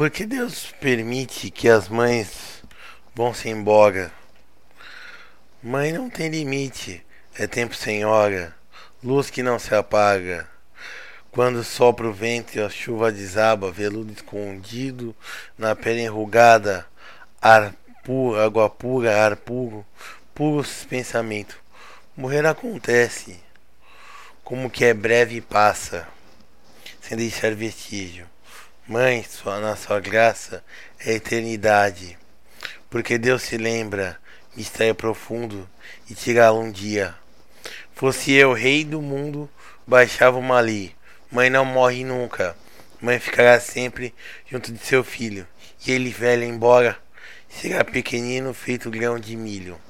Porque Deus permite que as mães vão se embora. Mãe não tem limite, é tempo sem hora, luz que não se apaga. Quando sopra o vento e a chuva desaba, veludo escondido na pele enrugada, ar puro, água pura, ar puro, puros pensamento. Morrer acontece, como que é breve e passa, sem deixar vestígio. Mãe, sua, na sua graça é eternidade, porque Deus se lembra, mistério profundo, e tirá-lo um dia. Fosse eu rei do mundo, baixava uma ali. Mãe não morre nunca, mãe ficará sempre junto de seu filho, e ele velho embora, será pequenino feito grão de milho.